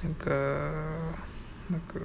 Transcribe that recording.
那个那个